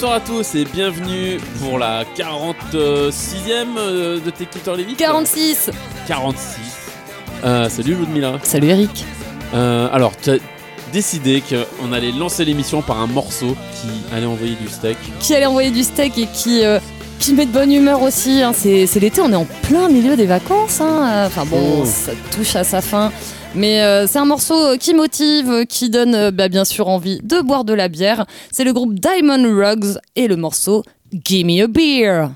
Bonsoir à tous et bienvenue pour la 46e euh, de Take It or Leave It. 46 46. Euh, salut Ludmilla. Salut Eric. Euh, alors, tu as décidé qu'on allait lancer l'émission par un morceau qui allait envoyer du steak. Qui allait envoyer du steak et qui, euh, qui met de bonne humeur aussi. hein. C'est c'est l'été, on est en plein milieu des vacances. hein. Enfin bon, Oh. ça touche à sa fin. Mais euh, c'est un morceau euh, qui motive, euh, qui donne bah, bien sûr envie de boire de la bière. C'est le groupe Diamond Rugs et le morceau Gimme a Beer.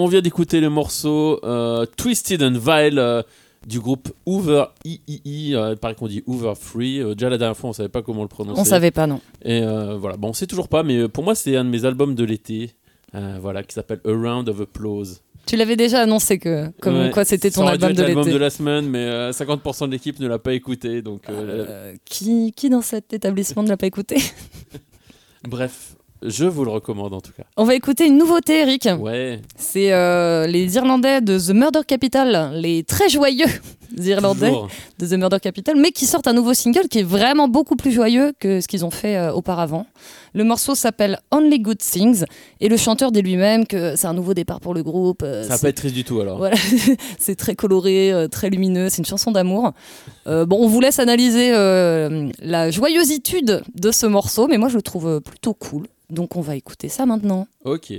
On vient d'écouter le morceau euh, Twisted and Vile euh, du groupe Hoover III. Euh, il paraît qu'on dit Hoover Free. Déjà la dernière fois, on savait pas comment le prononcer. On savait pas, non. Et voilà, bon, on sait toujours pas, mais pour moi, c'est un de mes albums de l'été. voilà, qui s'appelle A Round of Applause. Tu l'avais déjà annoncé que comme Ouais, quoi c'était ton album de l'été. de la semaine, mais euh, 50% de l'équipe ne l'a pas écouté. Donc, euh, Euh, qui, qui dans cet établissement ne l'a pas écouté? Bref, je vous le recommande en tout cas. On va écouter une nouveauté, Eric. Ouais, C'est euh, les Irlandais de The Murder Capital, les très joyeux Irlandais toujours. de The Murder Capital, mais qui sortent un nouveau single qui est vraiment beaucoup plus joyeux que ce qu'ils ont fait euh, auparavant. Le morceau s'appelle Only Good Things et le chanteur dit lui-même que c'est un nouveau départ pour le groupe. euh, Ça va pas être triste du tout alors. Voilà, c'est très coloré, euh, très lumineux, c'est une chanson d'amour. Euh, bon, on vous laisse analyser euh, la joyeusetude de ce morceau, mais moi je le trouve plutôt cool. Donc on va écouter ça maintenant. Ok.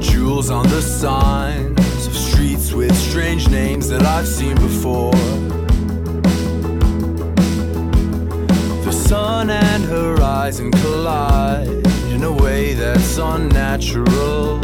Jewels on the signs of streets with strange names that I've seen before. The sun and horizon collide in a way that's unnatural.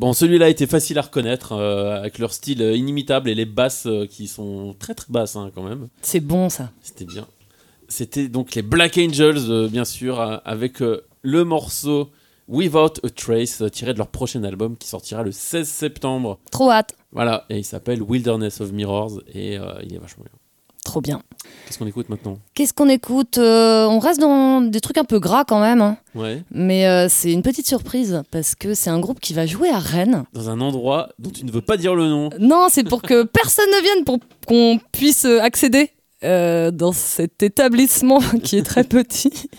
Bon, celui-là était facile à reconnaître, euh, avec leur style euh, inimitable et les basses euh, qui sont très très basses hein, quand même. C'est bon ça. C'était bien. C'était donc les Black Angels, euh, bien sûr, avec le morceau Without a Trace, tiré de leur prochain album qui sortira le 16 septembre. Trop hâte. Voilà, et il s'appelle Wilderness of Mirrors, et il est vachement bien. Trop bien. Qu'est-ce qu'on écoute maintenant? Qu'est-ce qu'on écoute? Euh, On reste dans des trucs un peu gras quand même. hein. Ouais. Mais euh, c'est une petite surprise parce que c'est un groupe qui va jouer à Rennes. Dans un endroit dont tu ne veux pas dire le nom. Non, c'est pour que personne ne vienne pour qu'on puisse accéder euh, dans cet établissement qui est très petit.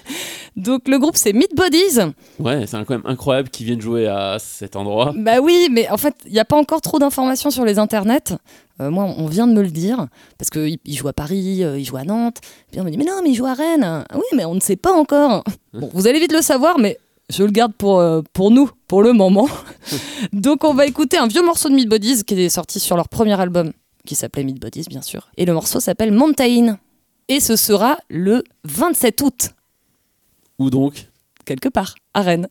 Donc le groupe c'est Meat Bodies. Ouais, c'est quand même incroyable qu'ils viennent jouer à cet endroit. Bah oui, mais en fait, il n'y a pas encore trop d'informations sur les internets. Euh, moi, on vient de me le dire, parce qu'ils jouent à Paris, euh, ils jouent à Nantes. Puis on me dit, mais non, mais ils jouent à Rennes. Oui, mais on ne sait pas encore. Bon, vous allez vite le savoir, mais je le garde pour, euh, pour nous, pour le moment. Donc on va écouter un vieux morceau de Meat Bodies qui est sorti sur leur premier album, qui s'appelait Meat Bodies, bien sûr. Et le morceau s'appelle Mountain. Et ce sera le 27 août, Où donc quelque part, à Rennes.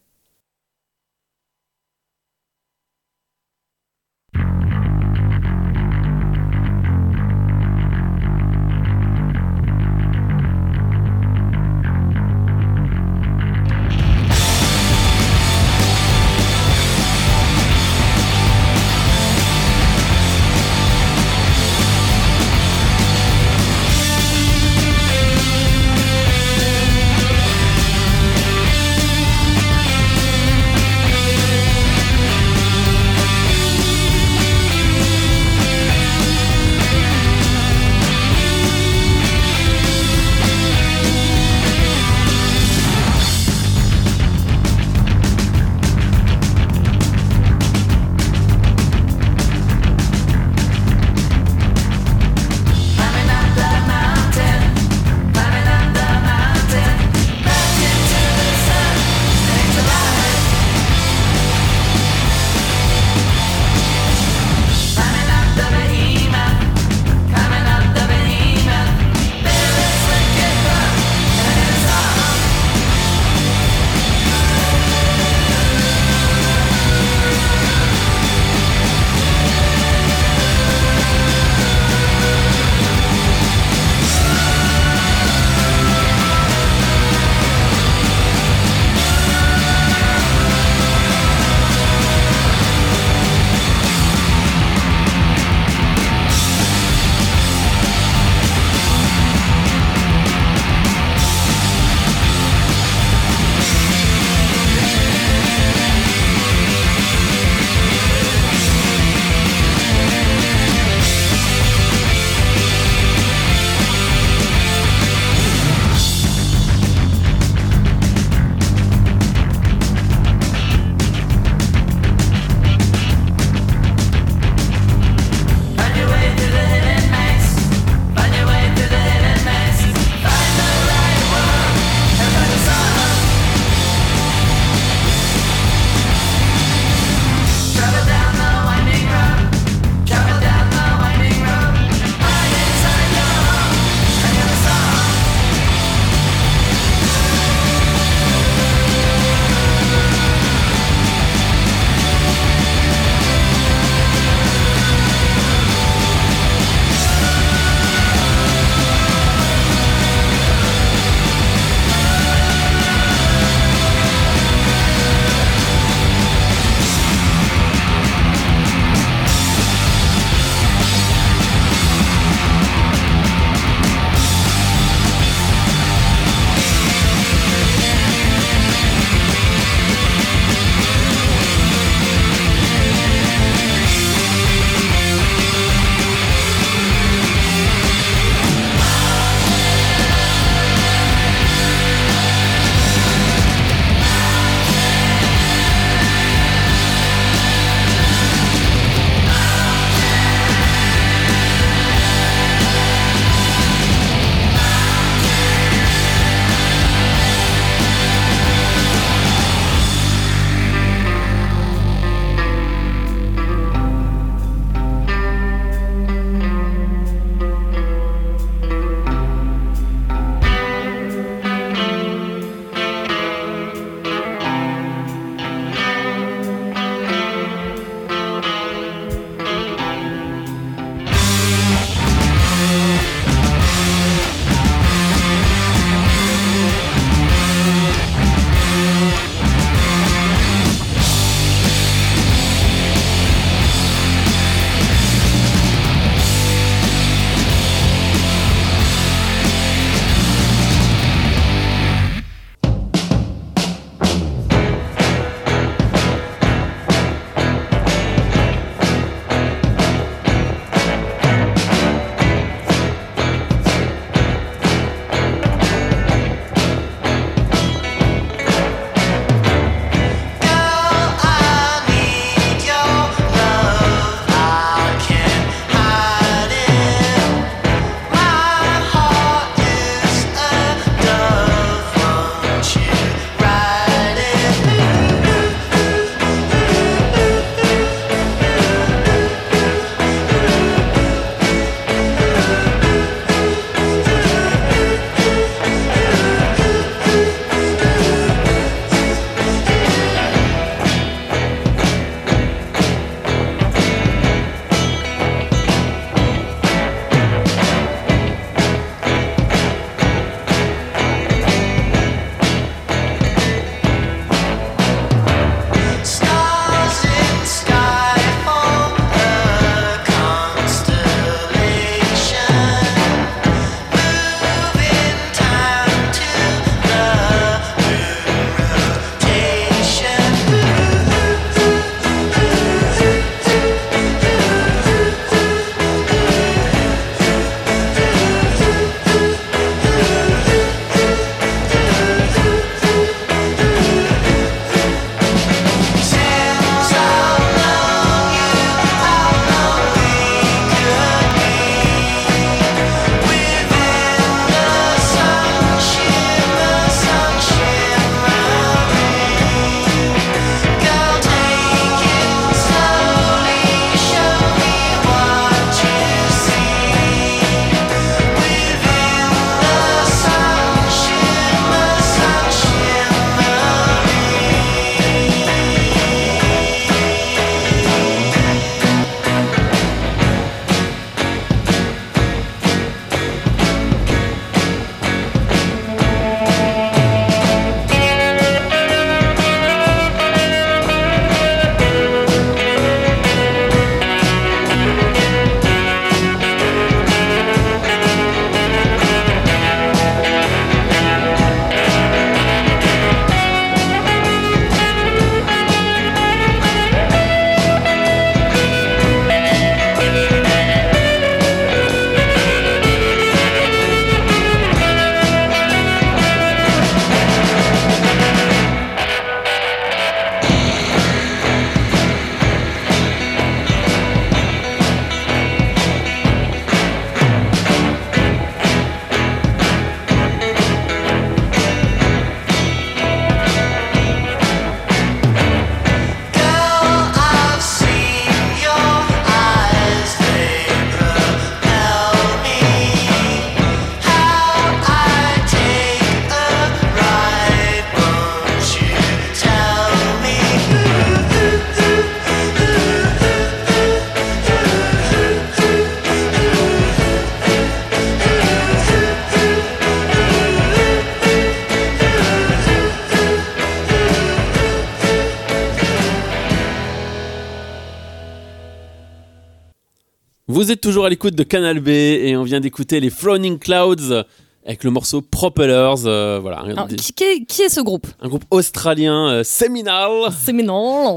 Vous êtes toujours à l'écoute de Canal B et on vient d'écouter les Frowning Clouds avec le morceau Propellers. euh, voilà, Alors, qui, qui est, qui est ce groupe? Un groupe australien euh, séminal.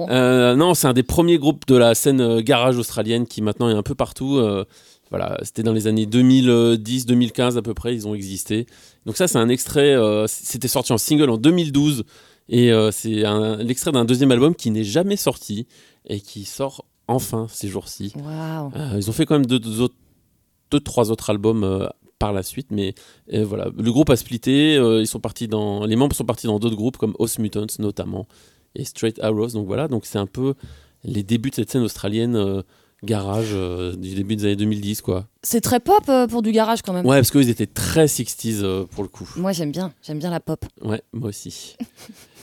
Euh, non, c'est un des premiers groupes de la scène euh, garage australienne qui maintenant est un peu partout. voilà, c'était dans les années 2010-2015 à peu près, ils ont existé. Donc ça, c'est un extrait. c'était sorti en single en 2012 et c'est l'extrait d'un deuxième album qui n'est jamais sorti et qui sort enfin ces jours-ci. Euh, ils ont fait quand même deux, deux autres- deux, trois autres albums euh, par la suite, mais euh, voilà, le groupe a splitté. euh, ils sont partis dans, les membres sont partis dans d'autres groupes comme Os Mutants notamment et Straight Arrows. Donc voilà, donc c'est un peu les débuts de cette scène australienne euh, garage du début des années 2010 quoi. C'est très pop pour du garage quand même. Ouais, parce qu'ils étaient très 60s euh, pour le coup. Moi j'aime bien, j'aime bien la pop. Ouais, moi aussi.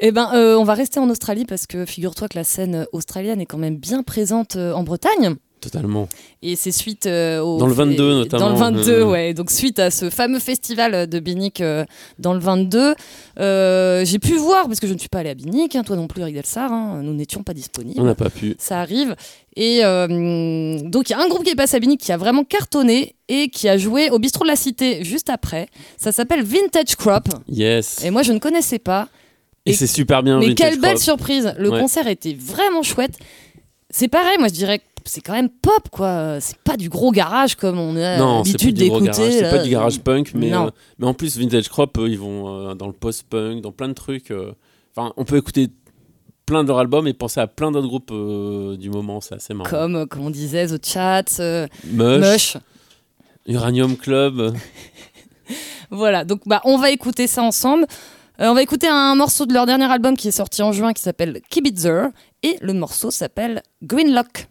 Eh ben, euh, on va rester en Australie parce que figure-toi que la scène australienne est quand même bien présente euh, en Bretagne. Totalement. Et c'est suite euh, au. Dans le 22 notamment. Dans le 22, Mhm. ouais. Donc suite à ce fameux festival de Binic euh, dans le 22, euh, j'ai pu voir, parce que je ne suis pas allée à Binic, hein, toi non plus Eric Delsar, hein, nous n'étions pas disponibles. On n'a pas pu. Ça arrive. Et donc il y a un groupe qui est passé à Binic qui a vraiment cartonné et qui a joué au bistrot de la Cité juste après. Ça s'appelle Vintage Crop. Yes. Et moi je ne connaissais pas. Et, et- c'est super bien. Mais Vintage quelle belle surprise Le Ouais. concert était vraiment chouette. C'est pareil, moi je dirais que c'est quand même pop quoi. C'est pas du gros garage comme on a l'habitude d'écouter. c'est pas du garage punk, mais, euh, mais en plus Vintage Crop, euh, ils vont euh, dans le post-punk, dans plein de trucs. euh. Enfin, on peut écouter plein de leurs albums et penser à plein d'autres groupes du moment, c'est assez marrant. Comme, comme on disait, The Chat, Mush, Mush. Uranium Club. Voilà, donc bah, on va écouter ça ensemble. Euh, on va écouter un morceau de leur dernier album qui est sorti en juin qui s'appelle Kibitzer et le morceau s'appelle Greenlock.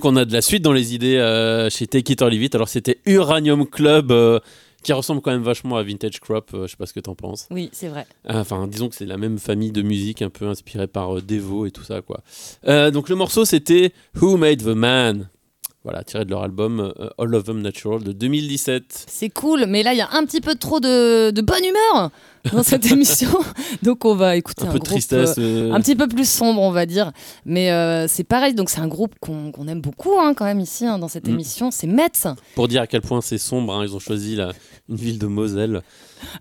Donc on a de la suite dans les idées euh, chez Take It or Leave It. Alors c'était Uranium Club, euh, qui ressemble quand même vachement à Vintage Crop. euh, je sais pas ce que t'en penses. Oui, c'est vrai. Enfin, disons que c'est la même famille de musique, un peu inspirée par euh, Devo et tout ça, quoi. Euh, donc le morceau c'était Who Made the Man? Voilà, tiré de leur album euh, All of Them Natural de 2017. C'est cool, mais là, il y a un petit peu trop de, de bonne humeur dans cette émission. Donc, on va écouter Un un, peu de groupe, tristesse. euh, euh, un petit peu plus sombre, on va dire. Mais euh, c'est pareil, donc c'est un groupe qu'on aime beaucoup hein, quand même ici hein, dans cette Mm. émission. C'est Metz. Pour dire à quel point c'est sombre, hein, ils ont choisi la- une ville de Moselle.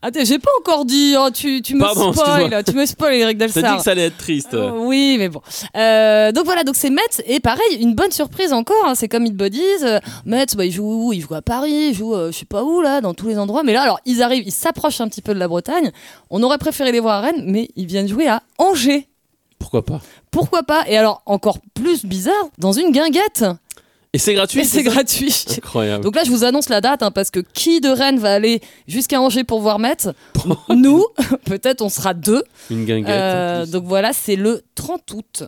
Attends, j'ai pas encore dit. oh, tu, tu me Pardon, spoil, tu me spoil, Eric T'as dit Delsar. que ça allait être triste. Euh, oui, mais bon. Euh, donc voilà, donc c'est Metz et pareil, une bonne surprise encore. hein, c'est comme It Bodies. Euh, Metz, bah, ils jouent où? Ils jouent à Paris, ils jouent, euh, je sais pas où là, dans tous les endroits. Mais là, alors ils arrivent, ils s'approchent un petit peu de la Bretagne. On aurait préféré les voir à Rennes, mais ils viennent jouer à Angers. Pourquoi pas? Pourquoi pas? Et alors encore plus bizarre, dans une guinguette. Et c'est gratuit Et c'est gratuit. Incroyable. Donc là, je vous annonce la date, hein, parce que qui de Rennes va aller jusqu'à Angers pour voir Metz Nous, peut-être on sera deux. Une guinguette. Euh, en plus. donc voilà, c'est le 30 aut.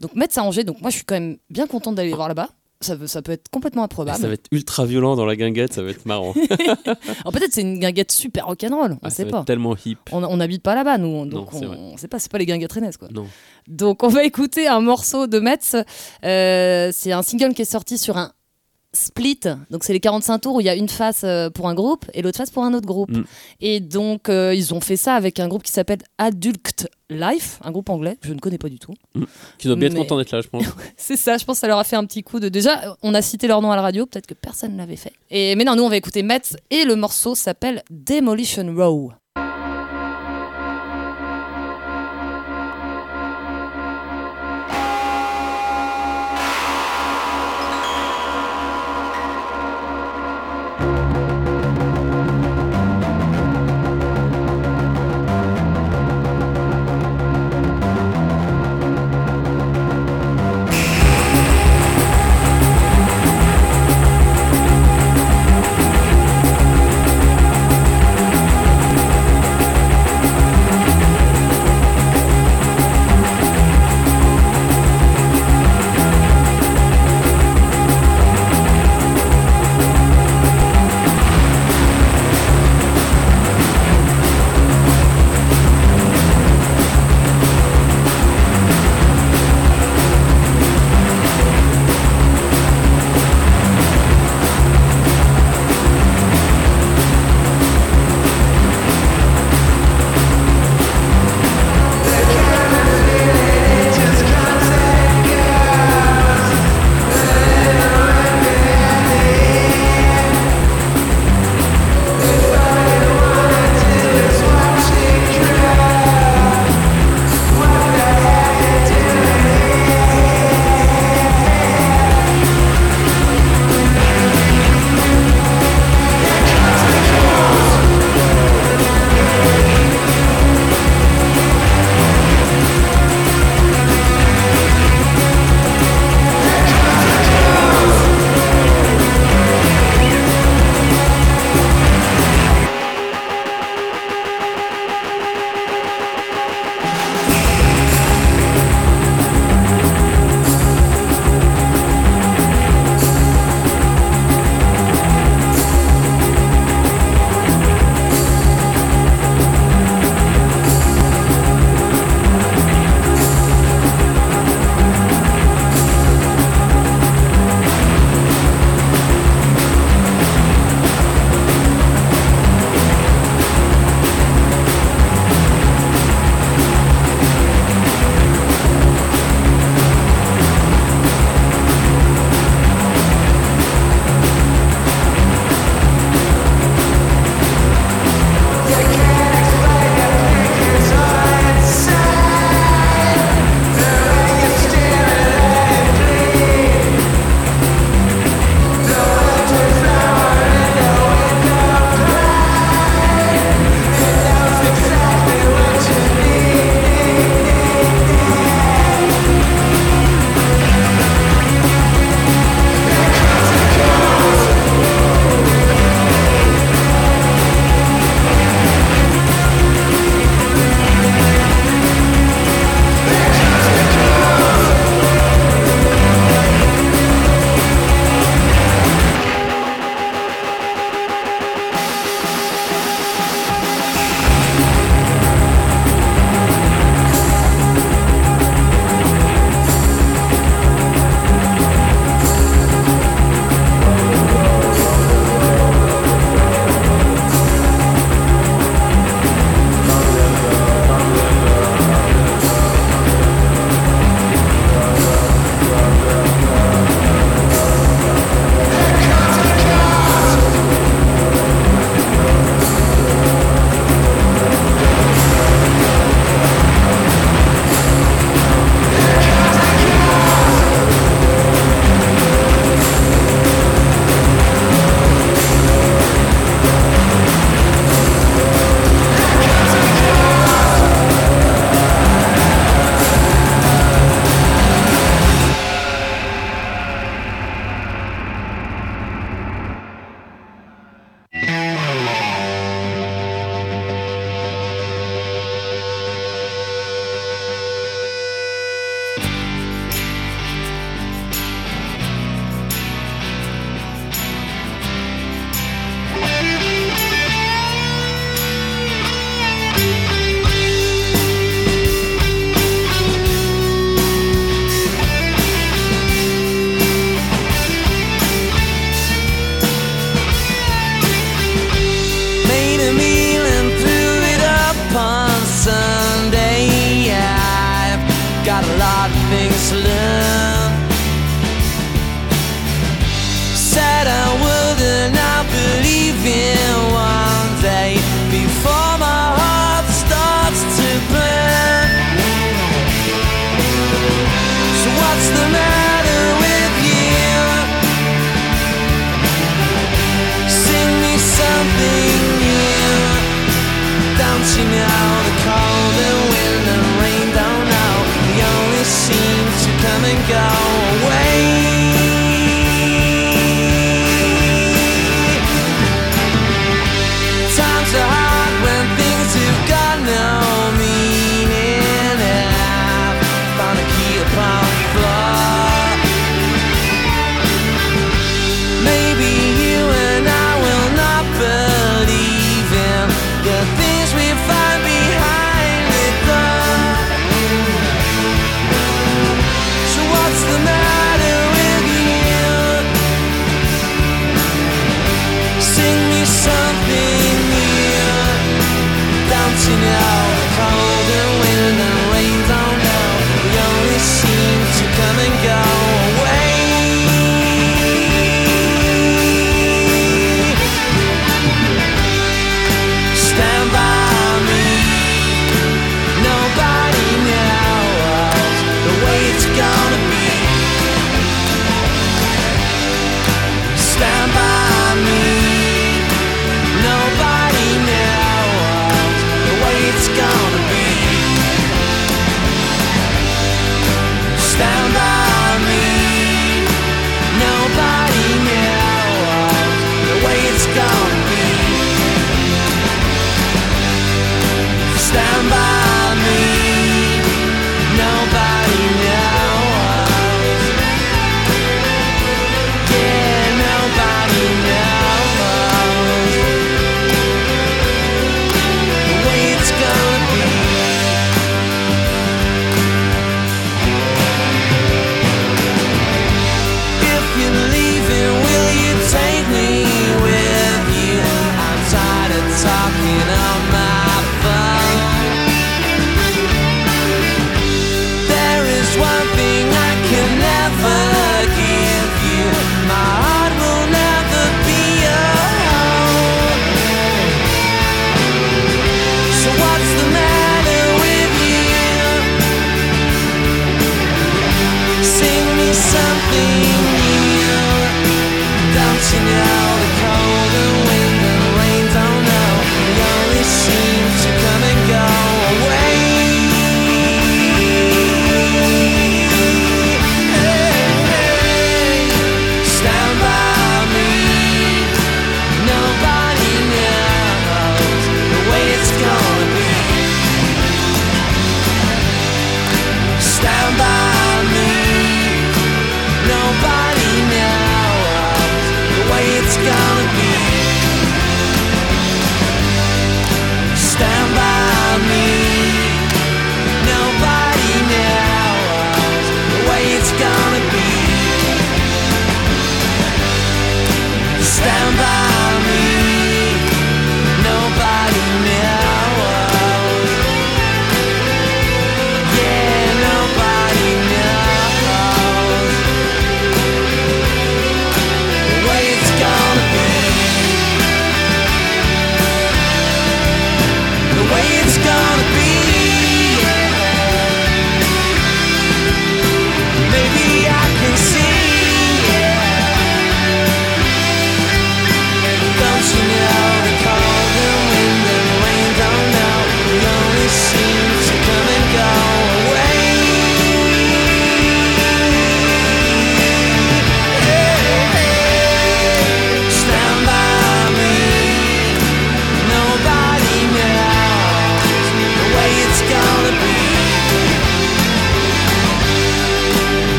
Donc Metz à Angers. Donc moi, je suis quand même bien contente d'aller voir là-bas. Ça, peut- ça peut être complètement improbable. Ça va être ultra violent dans la guinguette, ça va être marrant. Alors peut-être c'est une guinguette super rock'n'roll, on Ah, ça sait va pas. être tellement hip. On n'habite pas là-bas, nous, donc Non, on, on sait pas, c'est pas les guinguettes rennaises, quoi. Non. Donc on va écouter un morceau de Metz. Euh, c'est un single qui est sorti sur un split. Donc c'est les 45 tours où il y a une face euh, pour un groupe et l'autre face pour un autre groupe. Mm. Et donc euh, ils ont fait ça avec un groupe qui s'appelle Adult Life, un groupe anglais, je ne connais pas du tout. Qui doit bien être Mais- content d'être là, je pense. C'est ça, je pense que ça leur a fait un petit coup de. Déjà, on a cité leur nom à la radio, peut-être que personne ne l'avait fait. Et mais non, nous on va écouter Metz et le morceau s'appelle Demolition Row.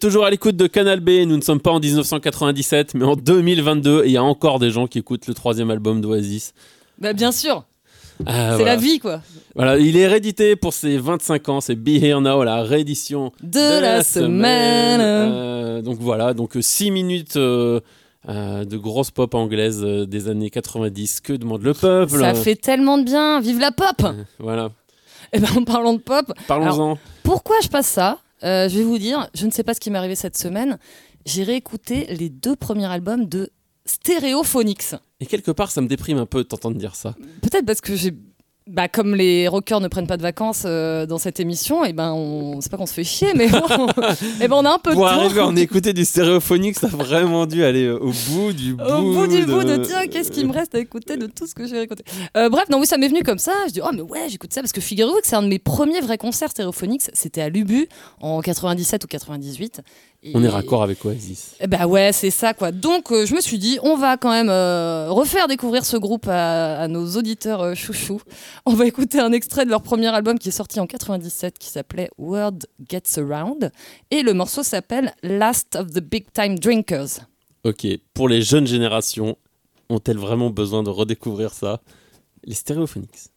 Êtes toujours à l'écoute de Canal B. Nous ne sommes pas en 1997, mais en 2022. Et il y a encore des gens qui écoutent le troisième album d'Oasis. Bah, bien sûr, Ah, c'est voilà. la vie, quoi. Voilà, il est réédité pour ses 25 ans. C'est Be Here Now, la réédition De, la, semaine. Euh, donc voilà, donc 6 minutes euh, euh, de grosse pop anglaise euh, des années 90. Que demande le peuple Ça fait tellement de bien. Vive la pop Voilà, Et ben, en parlant de pop, parlons-en. Pourquoi je passe ça? Euh, Je vais vous dire, je ne sais pas ce qui m'est arrivé cette semaine. J'ai réécouté les deux premiers albums de Stereophonics. Et quelque part, ça me déprime un peu de t'entendre dire ça. Peut-être parce que j'ai. Bah, comme les rockers ne prennent pas de vacances euh, dans cette émission, et ben on c'est pas qu'on se fait chier, mais bon, et ben on a un peu Pour de temps. arriver à en écouter du stéréophonique, ça a vraiment dû aller euh, au bout du bout. Au bout du bout de de tiens, qu'est-ce qui me reste à écouter de tout ce que j'ai écouté Euh, Bref, non, oui, ça m'est venu comme ça. Je dis, oh, mais ouais, j'écoute ça parce que figurez-vous que c'est un de mes premiers vrais concerts stéréophoniques. C'était à Lubu en 97 ou 98. Et- On est raccord avec Oasis. Ben ouais, c'est ça quoi. Donc euh, je me suis dit, on va quand même euh, refaire découvrir ce groupe à, à nos auditeurs euh, chouchous. On va écouter un extrait de leur premier album qui est sorti en 97 qui s'appelait World Gets Around et le morceau s'appelle Last of the Big Time Drinkers. Ok, pour les jeunes générations, ont-elles vraiment besoin de redécouvrir ça? Les stéréophoniques.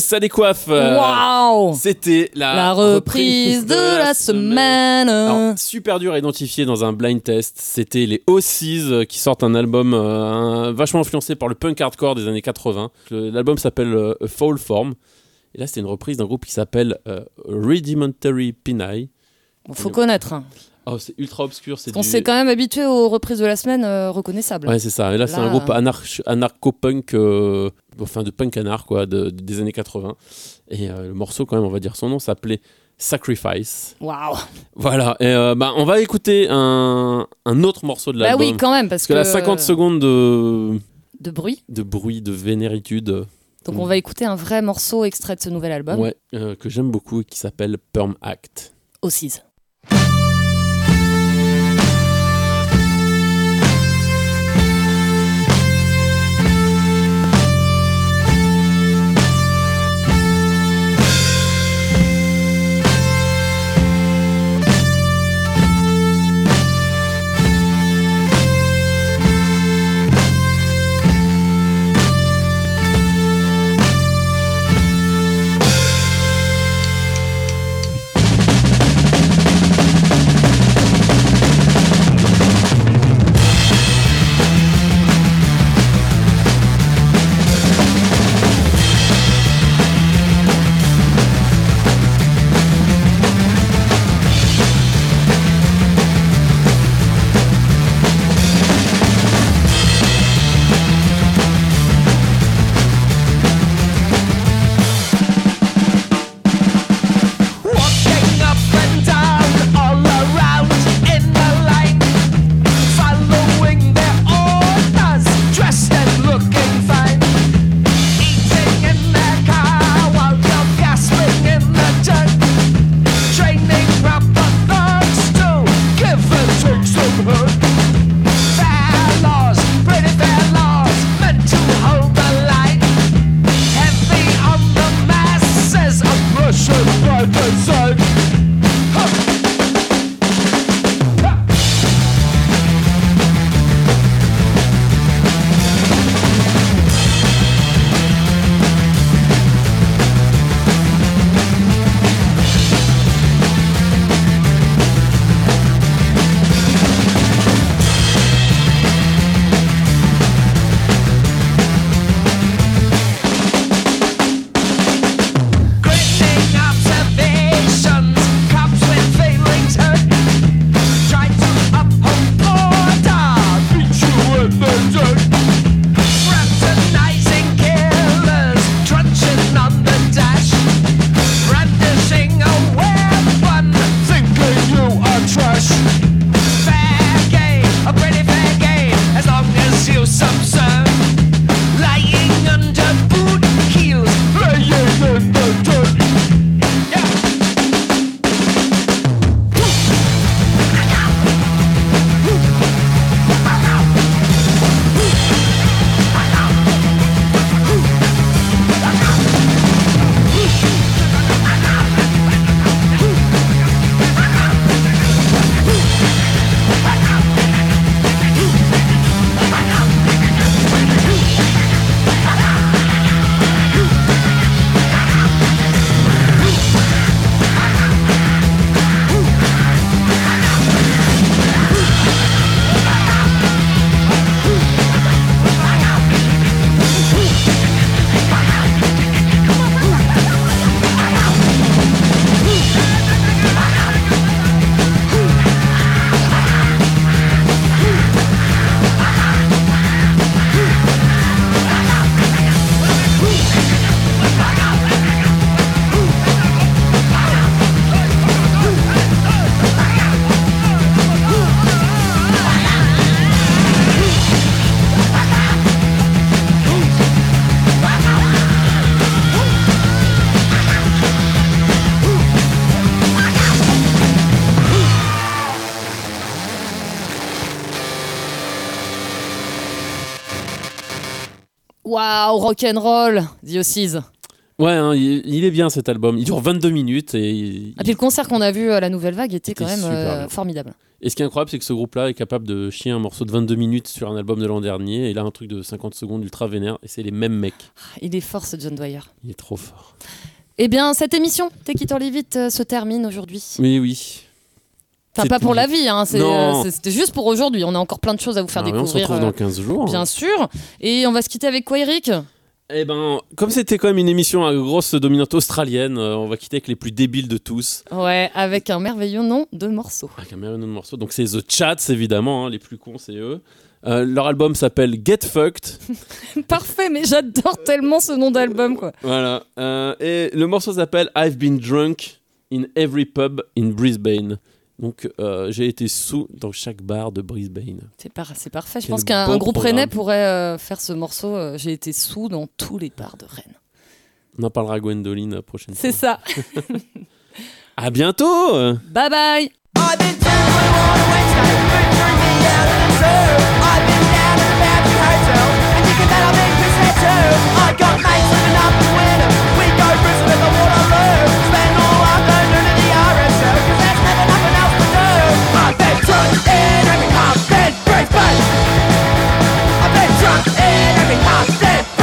Ça décoiffe Waouh C'était la, La reprise de la semaine. Alors, super dur à identifier dans un blind test. C'était les O6 euh, qui sortent un album euh, un- vachement influencé par le punk hardcore des années 80. Le- L'album s'appelle euh, A Fall Form. Et là, c'est une reprise d'un groupe qui s'appelle euh, Rudimentary Pinaille. Bon, faut connaître. hein. Oh, c'est ultra obscur. C'est du- s'est quand même habitué aux reprises de la semaine euh, reconnaissables. Ouais, c'est ça. Et là, c'est un groupe anarch- anarcho-punk, euh, enfin de punk canard quoi, des années 80. Et euh, le morceau quand même, on va dire son nom, s'appelait Sacrifice. Waouh. Voilà. Et euh, bah, on va écouter un, un autre morceau de l'album. Bah oui, quand même, parce, que, que, la 50 euh, secondes de de bruit, de bruit, de vénéritude. Donc on va écouter un vrai morceau extrait de ce nouvel album. Ouais, euh, que j'aime beaucoup, et qui s'appelle Perm Act. Au Waouh, rock'n'roll, Ossies. Ouais, hein, il, il est bien cet album. Il dure 22 minutes et, il- Ah, puis le concert qu'on a vu à la Nouvelle Vague était quand même euh, formidable. et ce qui est incroyable, c'est que ce groupe-là est capable de chier un morceau de 22 minutes sur un album de l'an dernier et là un truc de 50 secondes ultra vénère et c'est les mêmes mecs. Ah, Il est fort ce John Dwyer. Il est trop fort. Eh bien, cette émission, Take It or Leave It, euh, se termine aujourd'hui. Oui, oui. Enfin, C'est pas pour la vie, hein, c'est, Non. euh, c'était juste pour aujourd'hui. On a encore plein de choses à vous faire Alors, on se découvrir. retrouve euh, dans 15 jours. Bien sûr. Et on va se quitter avec quoi, Eric? Eh ben, comme c'était quand même une émission à grosse dominante australienne, euh, on va quitter avec les plus débiles de tous. Ouais, avec un merveilleux nom de morceau. Avec un merveilleux nom de morceau. Donc c'est The Chats, évidemment, hein, les plus cons, c'est eux. Euh, leur album s'appelle Get Fucked. Parfait, mais j'adore tellement ce nom d'album, quoi. Voilà. Euh, et le morceau s'appelle I've been drunk in every pub in Brisbane. Donc euh, j'ai été sous dans chaque bar de Brisbane. C'est parfait. Je pense qu'un bon groupe rennais pourrait euh, faire ce morceau. Euh, j'ai été sous dans tous les bars de Rennes. On en parlera à Gwendoline prochaine C'est ça. à bientôt. Bye bye. I've been drunk in every pub, then breaks back. I've been drunk in every pub, then